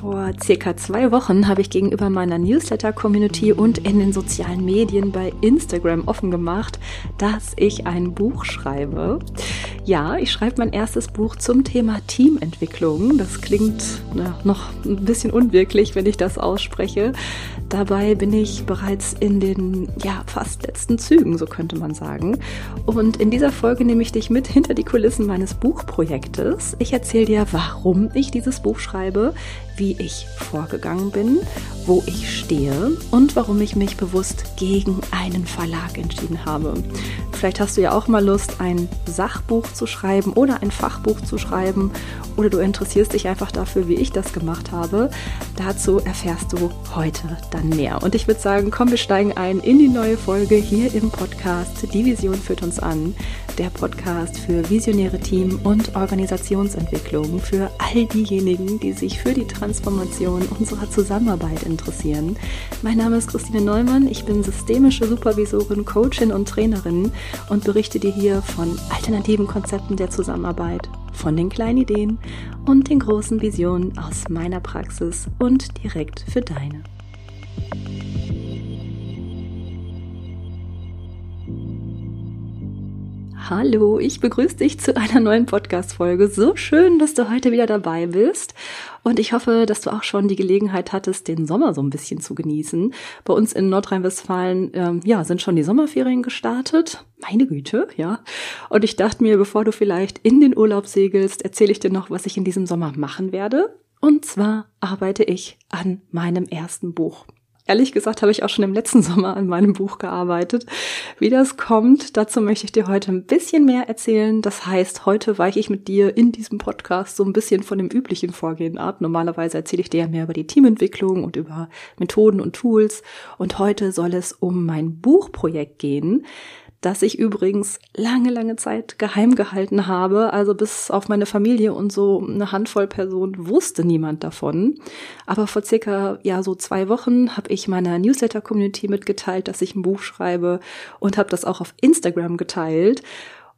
Vor circa zwei Wochen habe ich gegenüber meiner Newsletter-Community und in den sozialen Medien bei Instagram offen gemacht, dass ich ein Buch schreibe. Ja, ich schreibe mein erstes Buch zum Thema Teamentwicklung. Das klingt na, noch ein bisschen unwirklich, wenn ich das ausspreche. Dabei bin ich bereits in den ja fast letzten Zügen, so könnte man sagen. Und in dieser Folge nehme ich dich mit hinter die Kulissen meines Buchprojektes. Ich erzähle dir, warum ich dieses Buch schreibe, wie ich vorgegangen bin, wo ich stehe und warum ich mich bewusst gegen einen Verlag entschieden habe. Vielleicht hast du ja auch mal Lust, ein Sachbuch zu schreiben oder ein Fachbuch zu schreiben oder du interessierst dich einfach dafür, wie ich das gemacht habe. Dazu erfährst du heute dann mehr. Und ich würde sagen, komm, wir steigen ein in die neue Folge hier im Podcast. Die Vision führt uns an. Der Podcast für visionäre Team- und Organisationsentwicklung für all diejenigen, die sich für die Transformation unserer Zusammenarbeit interessieren. Mein Name ist Christine Neumann. Ich bin systemische Supervisorin, Coachin und Trainerin und berichte dir hier von alternativen Konzepten der Zusammenarbeit, von den kleinen Ideen und den großen Visionen aus meiner Praxis und direkt für deine. Hallo, ich begrüße dich zu einer neuen Podcast-Folge. So schön, dass du heute wieder dabei bist. Und ich hoffe, dass du auch schon die Gelegenheit hattest, den Sommer so ein bisschen zu genießen. Bei uns in Nordrhein-Westfalen, ähm, ja, sind schon die Sommerferien gestartet. Meine Güte, ja. Und ich dachte mir, bevor du vielleicht in den Urlaub segelst, erzähle ich dir noch, was ich in diesem Sommer machen werde. Und zwar arbeite ich an meinem ersten Buch. Ehrlich gesagt habe ich auch schon im letzten Sommer an meinem Buch gearbeitet. Wie das kommt, dazu möchte ich dir heute ein bisschen mehr erzählen. Das heißt, heute weiche ich mit dir in diesem Podcast so ein bisschen von dem üblichen Vorgehen ab. Normalerweise erzähle ich dir ja mehr über die Teamentwicklung und über Methoden und Tools. Und heute soll es um mein Buchprojekt gehen das ich übrigens lange, lange Zeit geheim gehalten habe. Also bis auf meine Familie und so eine Handvoll Personen wusste niemand davon. Aber vor circa, ja, so zwei Wochen habe ich meiner Newsletter-Community mitgeteilt, dass ich ein Buch schreibe und habe das auch auf Instagram geteilt.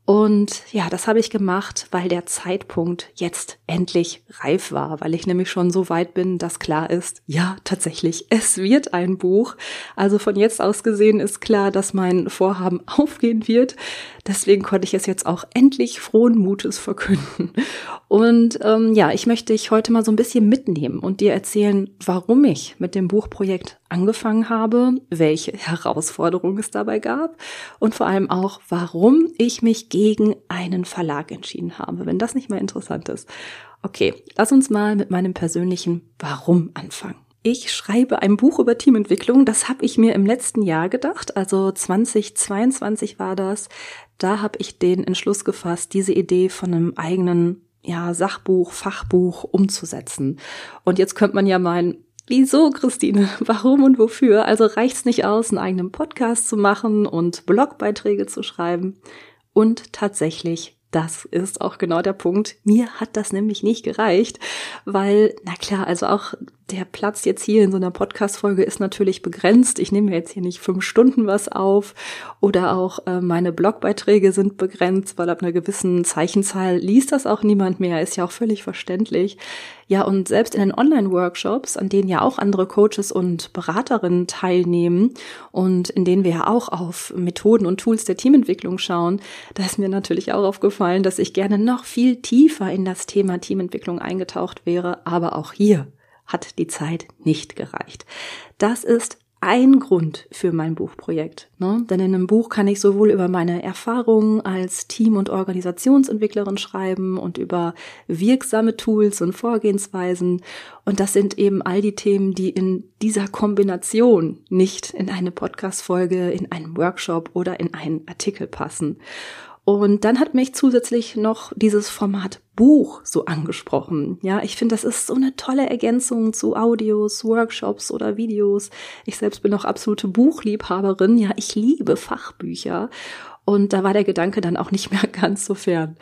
Und ja, das habe ich gemacht, weil der Zeitpunkt jetzt endlich reif war, weil ich nämlich schon so weit bin, dass klar ist, ja, tatsächlich, es wird ein Buch. Also von jetzt aus gesehen ist klar, dass mein Vorhaben aufgehen wird. Deswegen konnte ich es jetzt auch endlich frohen Mutes verkünden. Und ähm, ja, ich möchte dich heute mal so ein bisschen mitnehmen und dir erzählen, warum ich mit dem Buchprojekt angefangen habe, welche Herausforderungen es dabei gab und vor allem auch, warum ich mich gegen einen Verlag entschieden habe, wenn das nicht mal interessant ist. Okay, lass uns mal mit meinem persönlichen Warum anfangen. Ich schreibe ein Buch über Teamentwicklung. Das habe ich mir im letzten Jahr gedacht. Also 2022 war das. Da habe ich den Entschluss gefasst, diese Idee von einem eigenen ja, Sachbuch, Fachbuch umzusetzen. Und jetzt könnte man ja meinen, Wieso, Christine? Warum und wofür? Also reicht's nicht aus, einen eigenen Podcast zu machen und Blogbeiträge zu schreiben? Und tatsächlich das ist auch genau der Punkt. Mir hat das nämlich nicht gereicht, weil, na klar, also auch der Platz jetzt hier in so einer Podcast-Folge ist natürlich begrenzt. Ich nehme jetzt hier nicht fünf Stunden was auf oder auch äh, meine Blogbeiträge sind begrenzt, weil ab einer gewissen Zeichenzahl liest das auch niemand mehr. Ist ja auch völlig verständlich. Ja, und selbst in den Online-Workshops, an denen ja auch andere Coaches und Beraterinnen teilnehmen und in denen wir ja auch auf Methoden und Tools der Teamentwicklung schauen, da ist mir natürlich auch aufgefallen, dass ich gerne noch viel tiefer in das Thema Teamentwicklung eingetaucht wäre, aber auch hier hat die Zeit nicht gereicht. Das ist ein Grund für mein Buchprojekt. Ne? Denn in einem Buch kann ich sowohl über meine Erfahrungen als Team- und Organisationsentwicklerin schreiben und über wirksame Tools und Vorgehensweisen. Und das sind eben all die Themen, die in dieser Kombination nicht in eine Podcast-Folge, in einen Workshop oder in einen Artikel passen. Und dann hat mich zusätzlich noch dieses Format Buch so angesprochen. Ja, ich finde, das ist so eine tolle Ergänzung zu Audios, Workshops oder Videos. Ich selbst bin auch absolute Buchliebhaberin. Ja, ich liebe Fachbücher. Und da war der Gedanke dann auch nicht mehr ganz so fern.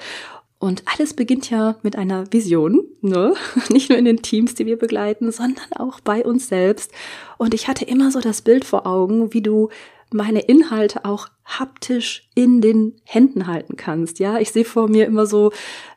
Und alles beginnt ja mit einer Vision, ne? Nicht nur in den Teams, die wir begleiten, sondern auch bei uns selbst. Und ich hatte immer so das Bild vor Augen, wie du meine Inhalte auch haptisch in den Händen halten kannst. Ja, ich sehe vor mir immer so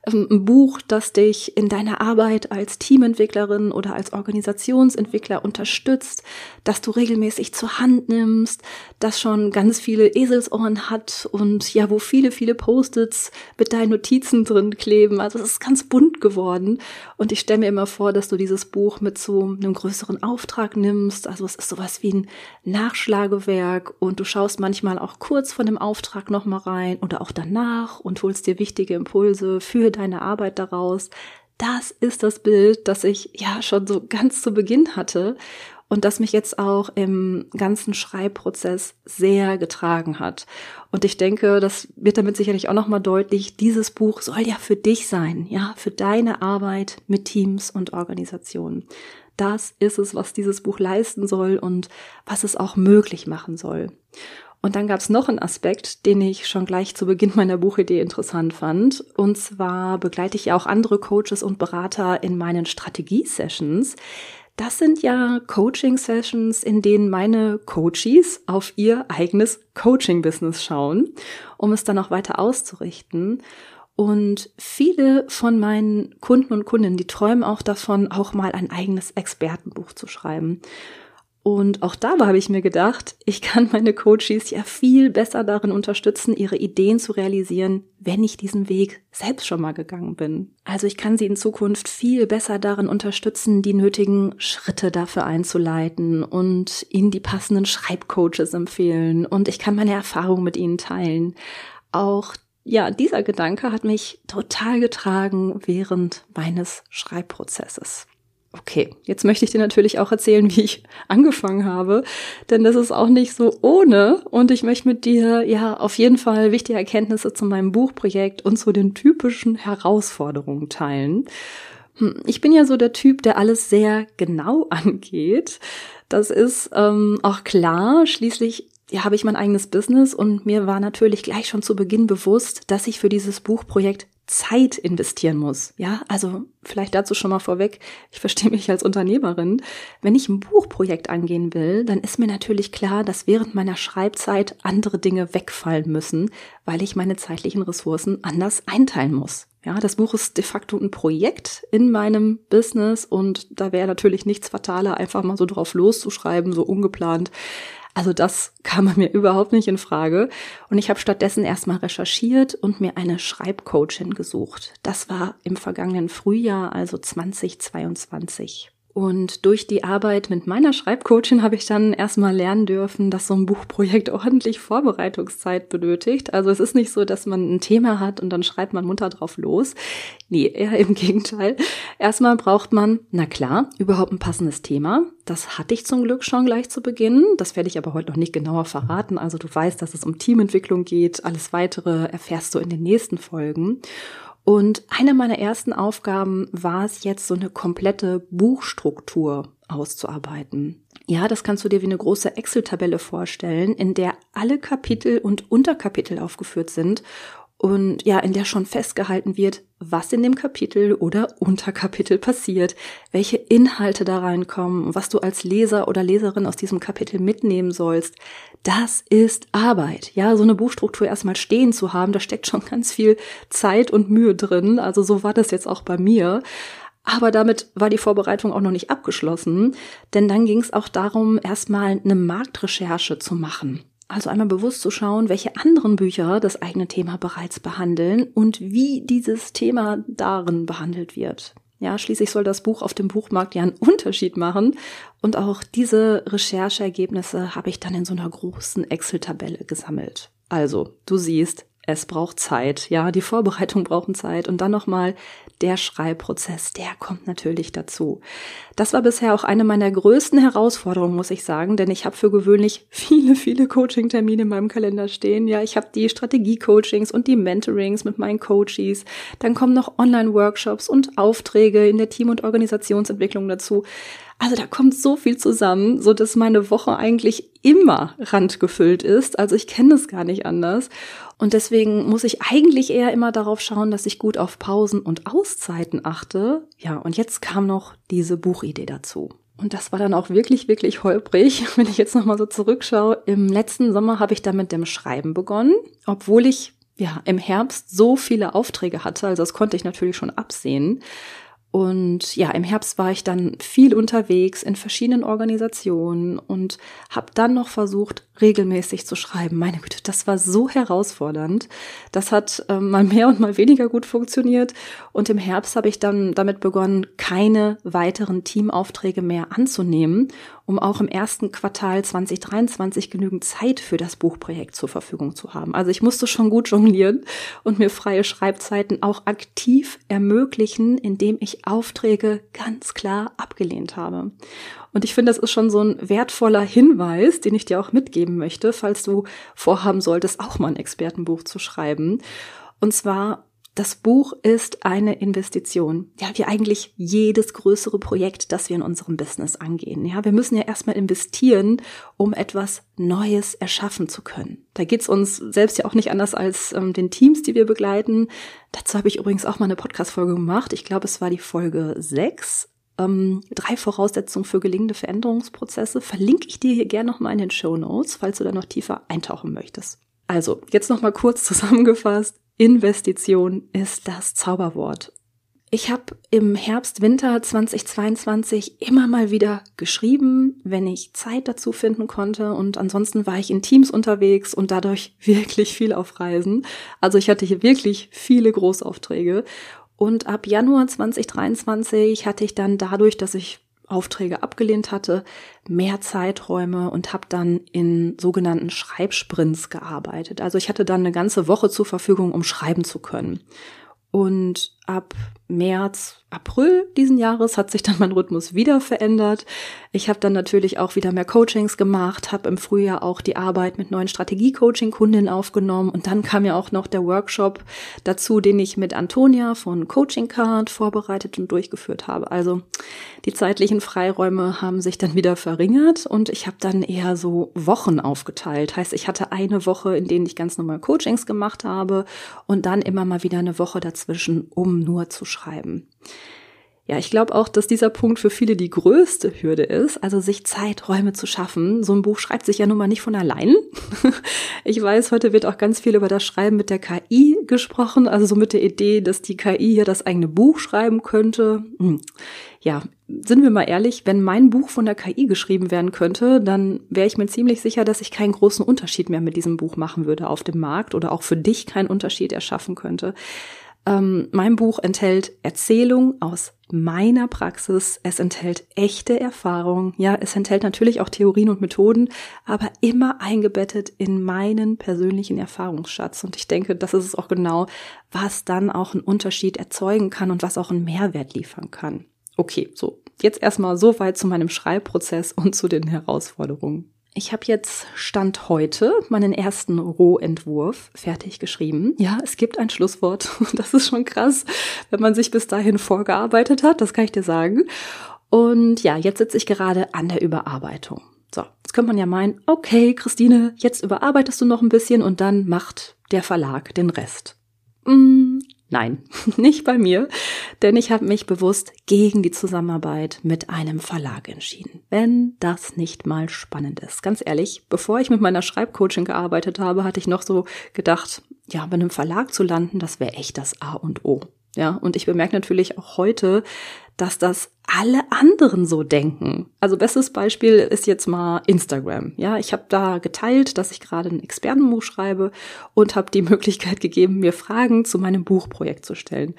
ähm, ein Buch, das dich in deiner Arbeit als Teamentwicklerin oder als Organisationsentwickler unterstützt, dass du regelmäßig zur Hand nimmst, das schon ganz viele Eselsohren hat und ja, wo viele, viele Post-its mit deinen Notizen drin kleben. Also es ist ganz bunt geworden. Und ich stelle mir immer vor, dass du dieses Buch mit so einem größeren Auftrag nimmst. Also es ist sowas wie ein Nachschlagewerk und du schaust manchmal auch kurz von dem Auftrag nochmal rein oder auch danach und holst dir wichtige Impulse für deine Arbeit daraus. Das ist das Bild, das ich ja schon so ganz zu Beginn hatte und das mich jetzt auch im ganzen Schreibprozess sehr getragen hat. Und ich denke, das wird damit sicherlich auch nochmal deutlich, dieses Buch soll ja für dich sein, ja, für deine Arbeit mit Teams und Organisationen das ist es, was dieses Buch leisten soll und was es auch möglich machen soll. Und dann gab es noch einen Aspekt, den ich schon gleich zu Beginn meiner Buchidee interessant fand. Und zwar begleite ich ja auch andere Coaches und Berater in meinen Strategie-Sessions. Das sind ja Coaching-Sessions, in denen meine Coaches auf ihr eigenes Coaching-Business schauen, um es dann auch weiter auszurichten. Und viele von meinen Kunden und Kundinnen, die träumen auch davon, auch mal ein eigenes Expertenbuch zu schreiben. Und auch dabei habe ich mir gedacht, ich kann meine Coaches ja viel besser darin unterstützen, ihre Ideen zu realisieren, wenn ich diesen Weg selbst schon mal gegangen bin. Also ich kann sie in Zukunft viel besser darin unterstützen, die nötigen Schritte dafür einzuleiten und ihnen die passenden Schreibcoaches empfehlen und ich kann meine Erfahrungen mit ihnen teilen. Auch ja, dieser Gedanke hat mich total getragen während meines Schreibprozesses. Okay, jetzt möchte ich dir natürlich auch erzählen, wie ich angefangen habe, denn das ist auch nicht so ohne und ich möchte mit dir ja auf jeden Fall wichtige Erkenntnisse zu meinem Buchprojekt und zu den typischen Herausforderungen teilen. Hm, ich bin ja so der Typ, der alles sehr genau angeht. Das ist ähm, auch klar. Schließlich ja, habe ich mein eigenes Business und mir war natürlich gleich schon zu Beginn bewusst, dass ich für dieses Buchprojekt Zeit investieren muss. Ja, also vielleicht dazu schon mal vorweg. Ich verstehe mich als Unternehmerin. Wenn ich ein Buchprojekt angehen will, dann ist mir natürlich klar, dass während meiner Schreibzeit andere Dinge wegfallen müssen, weil ich meine zeitlichen Ressourcen anders einteilen muss. Ja, das Buch ist de facto ein Projekt in meinem Business und da wäre natürlich nichts fataler, einfach mal so drauf loszuschreiben, so ungeplant. Also das kam mir überhaupt nicht in Frage. Und ich habe stattdessen erstmal recherchiert und mir eine Schreibcoachin gesucht. Das war im vergangenen Frühjahr, also 2022. Und durch die Arbeit mit meiner Schreibcoachin habe ich dann erstmal lernen dürfen, dass so ein Buchprojekt ordentlich Vorbereitungszeit benötigt. Also es ist nicht so, dass man ein Thema hat und dann schreibt man munter drauf los. Nee, eher im Gegenteil. Erstmal braucht man, na klar, überhaupt ein passendes Thema. Das hatte ich zum Glück schon gleich zu Beginn. Das werde ich aber heute noch nicht genauer verraten. Also du weißt, dass es um Teamentwicklung geht. Alles weitere erfährst du in den nächsten Folgen. Und eine meiner ersten Aufgaben war es jetzt, so eine komplette Buchstruktur auszuarbeiten. Ja, das kannst du dir wie eine große Excel-Tabelle vorstellen, in der alle Kapitel und Unterkapitel aufgeführt sind und ja, in der schon festgehalten wird, was in dem Kapitel oder Unterkapitel passiert, welche Inhalte da reinkommen, was du als Leser oder Leserin aus diesem Kapitel mitnehmen sollst. Das ist Arbeit. Ja, so eine Buchstruktur erstmal stehen zu haben, da steckt schon ganz viel Zeit und Mühe drin. Also so war das jetzt auch bei mir. Aber damit war die Vorbereitung auch noch nicht abgeschlossen, denn dann ging es auch darum, erstmal eine Marktrecherche zu machen. Also einmal bewusst zu schauen, welche anderen Bücher das eigene Thema bereits behandeln und wie dieses Thema darin behandelt wird. Ja, schließlich soll das Buch auf dem Buchmarkt ja einen Unterschied machen. Und auch diese Rechercheergebnisse habe ich dann in so einer großen Excel-Tabelle gesammelt. Also, du siehst, es braucht Zeit. Ja, die Vorbereitung braucht Zeit. Und dann nochmal der Schreibprozess, der kommt natürlich dazu. Das war bisher auch eine meiner größten Herausforderungen, muss ich sagen, denn ich habe für gewöhnlich viele, viele Coaching-Termine in meinem Kalender stehen. Ja, ich habe die Strategie-Coachings und die Mentorings mit meinen Coaches. Dann kommen noch Online-Workshops und Aufträge in der Team- und Organisationsentwicklung dazu. Also da kommt so viel zusammen, so dass meine Woche eigentlich immer randgefüllt ist. Also ich kenne es gar nicht anders. Und deswegen muss ich eigentlich eher immer darauf schauen, dass ich gut auf Pausen und Auszeiten achte. Ja, und jetzt kam noch diese Buchidee dazu. Und das war dann auch wirklich, wirklich holprig. Wenn ich jetzt nochmal so zurückschaue, im letzten Sommer habe ich dann mit dem Schreiben begonnen, obwohl ich ja im Herbst so viele Aufträge hatte. Also das konnte ich natürlich schon absehen. Und ja, im Herbst war ich dann viel unterwegs in verschiedenen Organisationen und habe dann noch versucht, regelmäßig zu schreiben. Meine Güte, das war so herausfordernd. Das hat äh, mal mehr und mal weniger gut funktioniert. Und im Herbst habe ich dann damit begonnen, keine weiteren Teamaufträge mehr anzunehmen, um auch im ersten Quartal 2023 genügend Zeit für das Buchprojekt zur Verfügung zu haben. Also ich musste schon gut jonglieren und mir freie Schreibzeiten auch aktiv ermöglichen, indem ich Aufträge ganz klar abgelehnt habe. Und ich finde, das ist schon so ein wertvoller Hinweis, den ich dir auch mitgeben möchte, falls du vorhaben solltest, auch mal ein Expertenbuch zu schreiben. Und zwar, das Buch ist eine Investition. Ja, wie eigentlich jedes größere Projekt, das wir in unserem Business angehen. Ja, wir müssen ja erstmal investieren, um etwas Neues erschaffen zu können. Da geht's uns selbst ja auch nicht anders als ähm, den Teams, die wir begleiten. Dazu habe ich übrigens auch mal eine Podcast-Folge gemacht. Ich glaube, es war die Folge 6 ähm, drei Voraussetzungen für gelingende Veränderungsprozesse verlinke ich dir hier gerne nochmal in den Show Notes, falls du da noch tiefer eintauchen möchtest. Also, jetzt nochmal kurz zusammengefasst. Investition ist das Zauberwort. Ich habe im Herbst, Winter 2022 immer mal wieder geschrieben, wenn ich Zeit dazu finden konnte. Und ansonsten war ich in Teams unterwegs und dadurch wirklich viel auf Reisen. Also ich hatte hier wirklich viele Großaufträge. Und ab Januar 2023 hatte ich dann dadurch, dass ich Aufträge abgelehnt hatte, mehr Zeiträume und habe dann in sogenannten Schreibsprints gearbeitet. Also ich hatte dann eine ganze Woche zur Verfügung, um schreiben zu können. Und ab März, April diesen Jahres hat sich dann mein Rhythmus wieder verändert. Ich habe dann natürlich auch wieder mehr Coachings gemacht, habe im Frühjahr auch die Arbeit mit neuen Strategie-Coaching-Kundinnen aufgenommen und dann kam ja auch noch der Workshop dazu, den ich mit Antonia von Coaching Card vorbereitet und durchgeführt habe. Also die zeitlichen Freiräume haben sich dann wieder verringert und ich habe dann eher so Wochen aufgeteilt. Heißt, ich hatte eine Woche, in denen ich ganz normal Coachings gemacht habe und dann immer mal wieder eine Woche dazwischen, um nur zu schreiben. Ja, ich glaube auch, dass dieser Punkt für viele die größte Hürde ist, also sich Zeiträume zu schaffen. So ein Buch schreibt sich ja nun mal nicht von allein. Ich weiß, heute wird auch ganz viel über das Schreiben mit der KI gesprochen, also so mit der Idee, dass die KI hier das eigene Buch schreiben könnte. Hm. Ja, sind wir mal ehrlich, wenn mein Buch von der KI geschrieben werden könnte, dann wäre ich mir ziemlich sicher, dass ich keinen großen Unterschied mehr mit diesem Buch machen würde auf dem Markt oder auch für dich keinen Unterschied erschaffen könnte. Ähm, mein Buch enthält Erzählung aus meiner Praxis. Es enthält echte Erfahrungen. Ja, es enthält natürlich auch Theorien und Methoden, aber immer eingebettet in meinen persönlichen Erfahrungsschatz. Und ich denke, das ist es auch genau, was dann auch einen Unterschied erzeugen kann und was auch einen Mehrwert liefern kann. Okay, so. Jetzt erstmal so weit zu meinem Schreibprozess und zu den Herausforderungen. Ich habe jetzt Stand heute meinen ersten Rohentwurf fertig geschrieben. Ja, es gibt ein Schlusswort. Das ist schon krass, wenn man sich bis dahin vorgearbeitet hat, das kann ich dir sagen. Und ja, jetzt sitze ich gerade an der Überarbeitung. So, jetzt könnte man ja meinen, okay, Christine, jetzt überarbeitest du noch ein bisschen und dann macht der Verlag den Rest. Mm, Nein, nicht bei mir, denn ich habe mich bewusst gegen die Zusammenarbeit mit einem Verlag entschieden. Wenn das nicht mal spannend ist. Ganz ehrlich, bevor ich mit meiner Schreibcoaching gearbeitet habe, hatte ich noch so gedacht, ja, bei einem Verlag zu landen, das wäre echt das A und O. Ja, und ich bemerke natürlich auch heute, dass das alle anderen so denken. Also bestes Beispiel ist jetzt mal Instagram. Ja, ich habe da geteilt, dass ich gerade ein Expertenbuch schreibe und habe die Möglichkeit gegeben, mir Fragen zu meinem Buchprojekt zu stellen.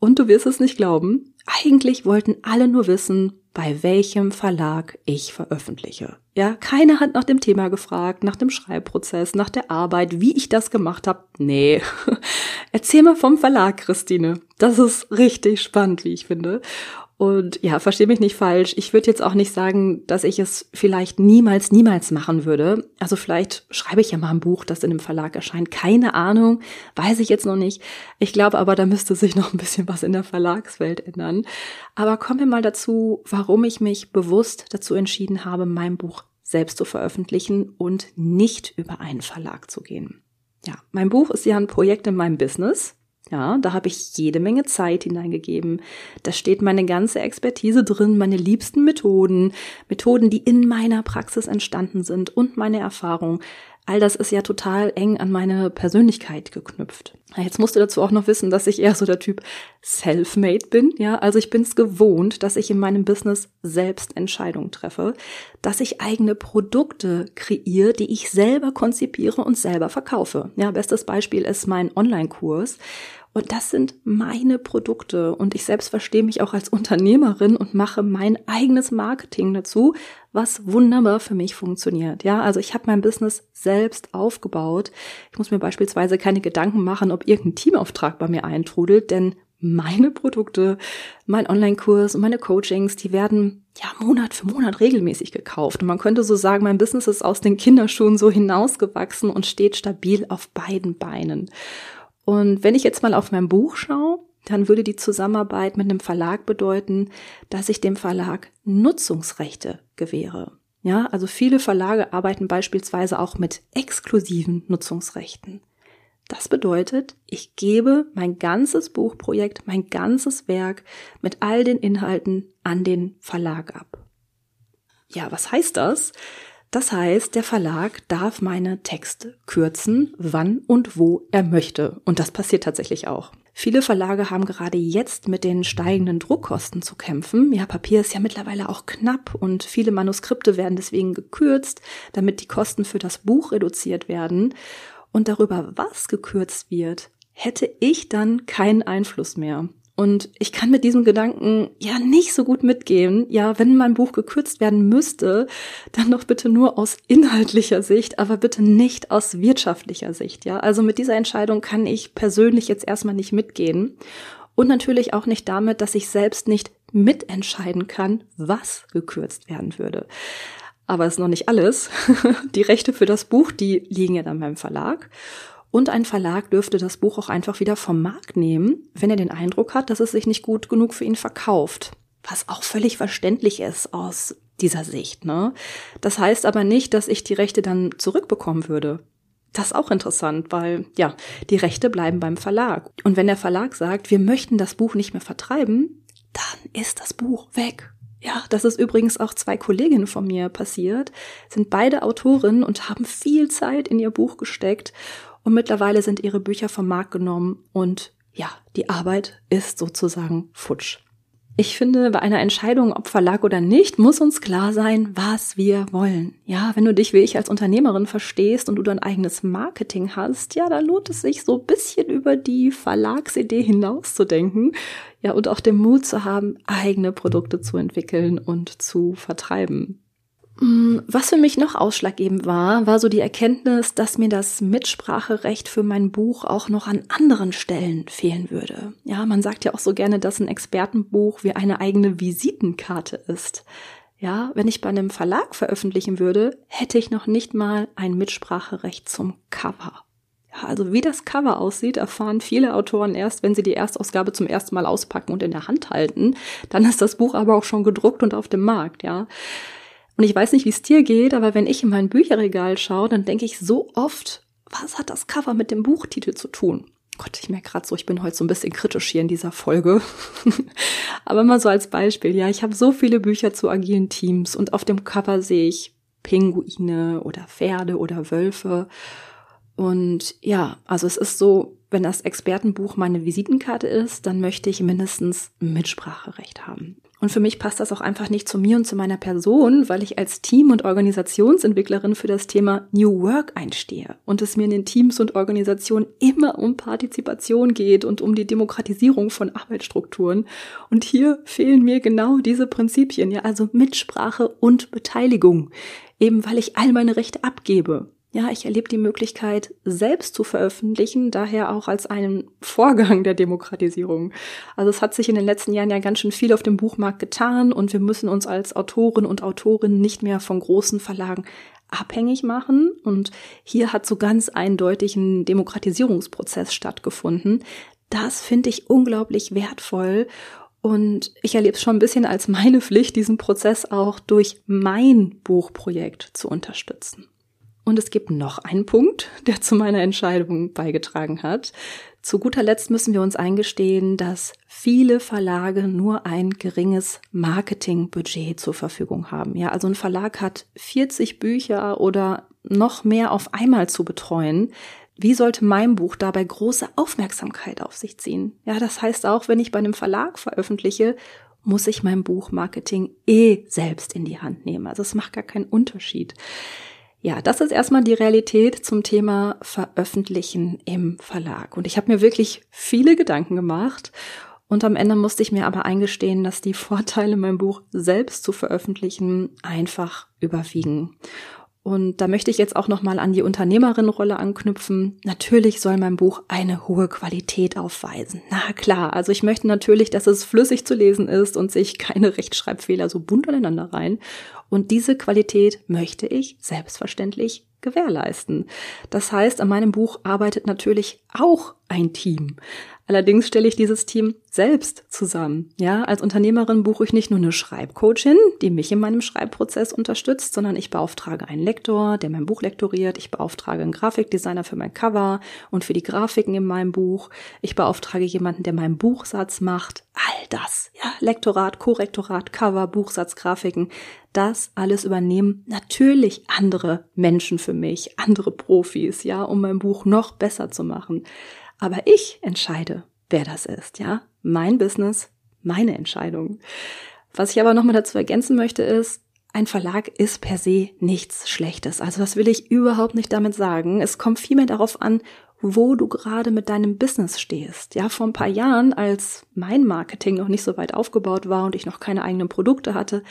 Und du wirst es nicht glauben, eigentlich wollten alle nur wissen, bei welchem Verlag ich veröffentliche. Ja, keiner hat nach dem Thema gefragt, nach dem Schreibprozess, nach der Arbeit, wie ich das gemacht habe. Nee. Erzähl mal vom Verlag, Christine. Das ist richtig spannend, wie ich finde. Und ja, verstehe mich nicht falsch. Ich würde jetzt auch nicht sagen, dass ich es vielleicht niemals, niemals machen würde. Also vielleicht schreibe ich ja mal ein Buch, das in einem Verlag erscheint. Keine Ahnung, weiß ich jetzt noch nicht. Ich glaube aber, da müsste sich noch ein bisschen was in der Verlagswelt ändern. Aber kommen wir mal dazu, warum ich mich bewusst dazu entschieden habe, mein Buch selbst zu veröffentlichen und nicht über einen Verlag zu gehen. Ja, mein Buch ist ja ein Projekt in meinem Business Ja, da habe ich jede Menge Zeit hineingegeben. Da steht meine ganze Expertise drin, meine liebsten Methoden, Methoden, die in meiner Praxis entstanden sind und meine Erfahrung. All das ist ja total eng an meine Persönlichkeit geknüpft. Jetzt musst du dazu auch noch wissen, dass ich eher so der Typ self-made bin. Ja, also ich bin es gewohnt, dass ich in meinem Business selbst Entscheidungen treffe, dass ich eigene Produkte kreiere, die ich selber konzipiere und selber verkaufe. Ja, bestes Beispiel ist mein Online-Kurs. Und das sind meine Produkte. Und ich selbst verstehe mich auch als Unternehmerin und mache mein eigenes Marketing dazu, was wunderbar für mich funktioniert. Ja, also ich habe mein Business selbst aufgebaut. Ich muss mir beispielsweise keine Gedanken machen, ob irgendein Teamauftrag bei mir eintrudelt, denn meine Produkte, mein Online-Kurs und meine Coachings, die werden ja Monat für Monat regelmäßig gekauft. Und man könnte so sagen, mein Business ist aus den Kinderschuhen so hinausgewachsen und steht stabil auf beiden Beinen. Und wenn ich jetzt mal auf mein Buch schaue, dann würde die Zusammenarbeit mit einem Verlag bedeuten, dass ich dem Verlag Nutzungsrechte gewähre. Ja, also viele Verlage arbeiten beispielsweise auch mit exklusiven Nutzungsrechten. Das bedeutet, ich gebe mein ganzes Buchprojekt, mein ganzes Werk mit all den Inhalten an den Verlag ab. Ja, was heißt das? Das heißt, der Verlag darf meine Texte kürzen, wann und wo er möchte. Und das passiert tatsächlich auch. Viele Verlage haben gerade jetzt mit den steigenden Druckkosten zu kämpfen. Ja, Papier ist ja mittlerweile auch knapp und viele Manuskripte werden deswegen gekürzt, damit die Kosten für das Buch reduziert werden. Und darüber, was gekürzt wird, hätte ich dann keinen Einfluss mehr. Und ich kann mit diesem Gedanken ja nicht so gut mitgehen. Ja, wenn mein Buch gekürzt werden müsste, dann doch bitte nur aus inhaltlicher Sicht, aber bitte nicht aus wirtschaftlicher Sicht. Ja, also mit dieser Entscheidung kann ich persönlich jetzt erstmal nicht mitgehen. Und natürlich auch nicht damit, dass ich selbst nicht mitentscheiden kann, was gekürzt werden würde. Aber es ist noch nicht alles. Die Rechte für das Buch, die liegen ja dann beim Verlag. Und ein Verlag dürfte das Buch auch einfach wieder vom Markt nehmen, wenn er den Eindruck hat, dass es sich nicht gut genug für ihn verkauft. Was auch völlig verständlich ist aus dieser Sicht. Ne? Das heißt aber nicht, dass ich die Rechte dann zurückbekommen würde. Das ist auch interessant, weil ja, die Rechte bleiben beim Verlag. Und wenn der Verlag sagt, wir möchten das Buch nicht mehr vertreiben, dann ist das Buch weg. Ja, das ist übrigens auch zwei Kolleginnen von mir passiert, sind beide Autorinnen und haben viel Zeit in ihr Buch gesteckt und mittlerweile sind ihre Bücher vom Markt genommen und ja, die Arbeit ist sozusagen futsch. Ich finde, bei einer Entscheidung, ob Verlag oder nicht, muss uns klar sein, was wir wollen. Ja, wenn du dich wie ich als Unternehmerin verstehst und du dein eigenes Marketing hast, ja, da lohnt es sich so ein bisschen über die Verlagsidee hinauszudenken. Ja, und auch den Mut zu haben, eigene Produkte zu entwickeln und zu vertreiben. Mm, was für mich noch ausschlaggebend war, war so die Erkenntnis, dass mir das Mitspracherecht für mein Buch auch noch an anderen Stellen fehlen würde. Ja, man sagt ja auch so gerne, dass ein Expertenbuch wie eine eigene Visitenkarte ist. Ja, wenn ich bei einem Verlag veröffentlichen würde, hätte ich noch nicht mal ein Mitspracherecht zum Cover. Ja, also wie das Cover aussieht, erfahren viele Autoren erst, wenn sie die Erstausgabe zum ersten Mal auspacken und in der Hand halten. Dann ist das Buch aber auch schon gedruckt und auf dem Markt, ja. Und ich weiß nicht, wie es dir geht, aber wenn ich in mein Bücherregal schaue, dann denke ich so oft, was hat das Cover mit dem Buchtitel zu tun? Gott, ich merke gerade so, ich bin heute so ein bisschen kritisch hier in dieser Folge. aber mal so als Beispiel, ja, ich habe so viele Bücher zu agilen Teams und auf dem Cover sehe ich Pinguine oder Pferde oder Wölfe. Und ja, also es ist so, wenn das Expertenbuch meine Visitenkarte ist, dann möchte ich mindestens Mitspracherecht haben. Und für mich passt das auch einfach nicht zu mir und zu meiner Person, weil ich als Team- und Organisationsentwicklerin für das Thema New Work einstehe und es mir in den Teams und Organisationen immer um Partizipation geht und um die Demokratisierung von Arbeitsstrukturen. Und hier fehlen mir genau diese Prinzipien, ja, also Mitsprache und Beteiligung, eben weil ich all meine Rechte abgebe ja, ich erlebe die Möglichkeit, selbst zu veröffentlichen, daher auch als einen Vorgang der Demokratisierung. Also es hat sich in den letzten Jahren ja ganz schön viel auf dem Buchmarkt getan und wir müssen uns als Autoren und Autorinnen nicht mehr von großen Verlagen abhängig machen. Und hier hat so ganz eindeutig ein Demokratisierungsprozess stattgefunden. Das finde ich unglaublich wertvoll. Und ich erlebe es schon ein bisschen als meine Pflicht, diesen Prozess auch durch mein Buchprojekt zu unterstützen. Und es gibt noch einen Punkt, der zu meiner Entscheidung beigetragen hat. Zu guter Letzt müssen wir uns eingestehen, dass viele Verlage nur ein geringes Marketingbudget zur Verfügung haben. Ja, also ein Verlag hat 40 Bücher oder noch mehr auf einmal zu betreuen. Wie sollte mein Buch dabei große Aufmerksamkeit auf sich ziehen? Ja, das heißt auch, wenn ich bei einem Verlag veröffentliche, muss ich mein Buchmarketing eh selbst in die Hand nehmen. Also es macht gar keinen Unterschied. Ja, das ist erstmal die Realität zum Thema Veröffentlichen im Verlag. Und ich habe mir wirklich viele Gedanken gemacht. Und am Ende musste ich mir aber eingestehen, dass die Vorteile, mein Buch selbst zu veröffentlichen, einfach überwiegen. Und da möchte ich jetzt auch nochmal an die Unternehmerinnenrolle anknüpfen. Natürlich soll mein Buch eine hohe Qualität aufweisen. Na klar, also ich möchte natürlich, dass es flüssig zu lesen ist und sich keine Rechtschreibfehler so bunt aneinander rein. Und diese Qualität möchte ich selbstverständlich gewährleisten. Das heißt, an meinem Buch arbeitet natürlich auch ein Team. Allerdings stelle ich dieses Team selbst zusammen. Ja, als Unternehmerin buche ich nicht nur eine Schreibcoachin, die mich in meinem Schreibprozess unterstützt, sondern ich beauftrage einen Lektor, der mein Buch lektoriert. Ich beauftrage einen Grafikdesigner für mein Cover und für die Grafiken in meinem Buch. Ich beauftrage jemanden, der meinen Buchsatz macht. All das, ja, Lektorat, Korrektorat, Cover, Buchsatz, Grafiken, das alles übernehmen natürlich andere Menschen für mich, andere Profis, ja, um mein Buch noch besser zu machen. Aber ich entscheide, wer das ist, ja? Mein Business, meine Entscheidung. Was ich aber nochmal dazu ergänzen möchte ist, ein Verlag ist per se nichts Schlechtes. Also das will ich überhaupt nicht damit sagen. Es kommt vielmehr darauf an, wo du gerade mit deinem Business stehst. Ja, vor ein paar Jahren, als mein Marketing noch nicht so weit aufgebaut war und ich noch keine eigenen Produkte hatte,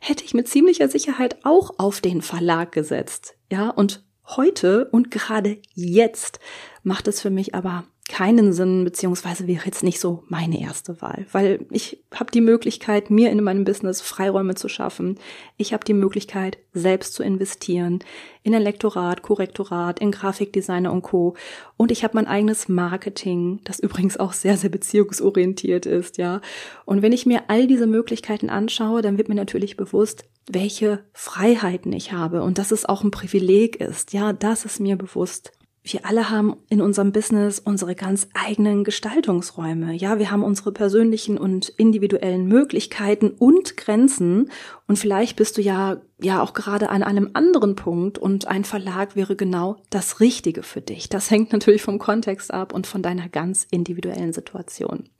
hätte ich mit ziemlicher Sicherheit auch auf den Verlag gesetzt. Ja, und heute und gerade jetzt macht es für mich aber keinen Sinn, beziehungsweise wäre jetzt nicht so meine erste Wahl, weil ich habe die Möglichkeit, mir in meinem Business Freiräume zu schaffen. Ich habe die Möglichkeit, selbst zu investieren in ein Lektorat, Korrektorat, in Grafikdesigner und Co. Und ich habe mein eigenes Marketing, das übrigens auch sehr, sehr beziehungsorientiert ist, ja. Und wenn ich mir all diese Möglichkeiten anschaue, dann wird mir natürlich bewusst, welche Freiheiten ich habe und dass es auch ein Privileg ist. Ja, das ist mir bewusst wir alle haben in unserem Business unsere ganz eigenen Gestaltungsräume. Ja, wir haben unsere persönlichen und individuellen Möglichkeiten und Grenzen. Und vielleicht bist du ja, ja auch gerade an einem anderen Punkt und ein Verlag wäre genau das Richtige für dich. Das hängt natürlich vom Kontext ab und von deiner ganz individuellen Situation.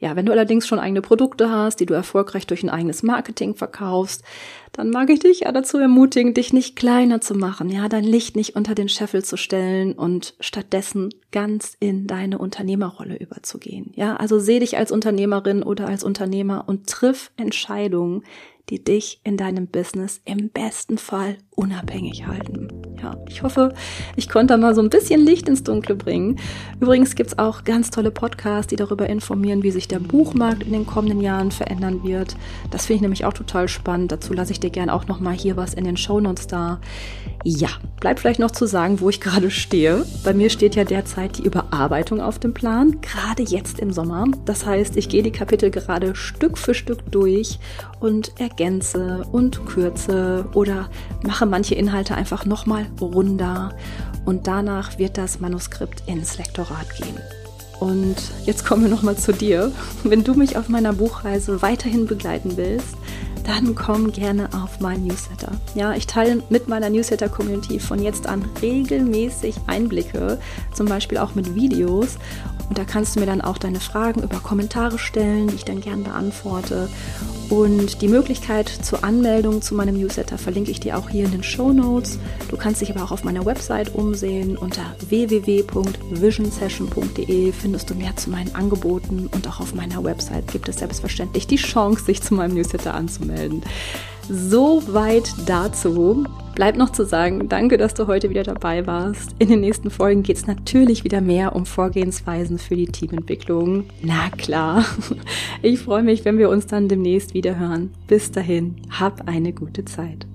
Ja, wenn du allerdings schon eigene Produkte hast, die du erfolgreich durch ein eigenes Marketing verkaufst, dann mag ich dich ja dazu ermutigen, dich nicht kleiner zu machen, ja, dein Licht nicht unter den Scheffel zu stellen und stattdessen ganz in deine Unternehmerrolle überzugehen. Ja, also seh dich als Unternehmerin oder als Unternehmer und triff Entscheidungen, die dich in deinem Business im besten Fall unabhängig halten. Ja, ich hoffe, ich konnte mal so ein bisschen Licht ins Dunkle bringen. Übrigens gibt's auch ganz tolle Podcasts, die darüber informieren, wie sich der Buchmarkt in den kommenden Jahren verändern wird. Das finde ich nämlich auch total spannend. Dazu lasse ich dir gerne auch noch mal hier was in den Show Notes da. Ja, bleibt vielleicht noch zu sagen, wo ich gerade stehe. Bei mir steht ja derzeit die Überarbeitung auf dem Plan, gerade jetzt im Sommer. Das heißt, ich gehe die Kapitel gerade Stück für Stück durch und ergänze und kürze oder mache manche Inhalte einfach nochmal runder und danach wird das Manuskript ins Lektorat gehen. Und jetzt kommen wir nochmal zu dir. Wenn du mich auf meiner Buchreise weiterhin begleiten willst, dann komm gerne auf mein Newsletter. Ja, ich teile mit meiner Newsletter-Community von jetzt an regelmäßig Einblicke, zum Beispiel auch mit Videos. Und da kannst du mir dann auch deine Fragen über Kommentare stellen, die ich dann gern beantworte. Und die Möglichkeit zur Anmeldung zu meinem Newsletter verlinke ich dir auch hier in den Show Notes. Du kannst dich aber auch auf meiner Website umsehen. Unter www.visionsession.de findest du mehr zu meinen Angeboten und auch auf meiner Website gibt es selbstverständlich die Chance, sich zu meinem Newsletter anzumelden. Soweit dazu. Bleibt noch zu sagen, danke, dass du heute wieder dabei warst. In den nächsten Folgen geht es natürlich wieder mehr um Vorgehensweisen für die Teamentwicklung. Na klar. Ich freue mich, wenn wir uns dann demnächst wieder hören. Bis dahin, hab eine gute Zeit.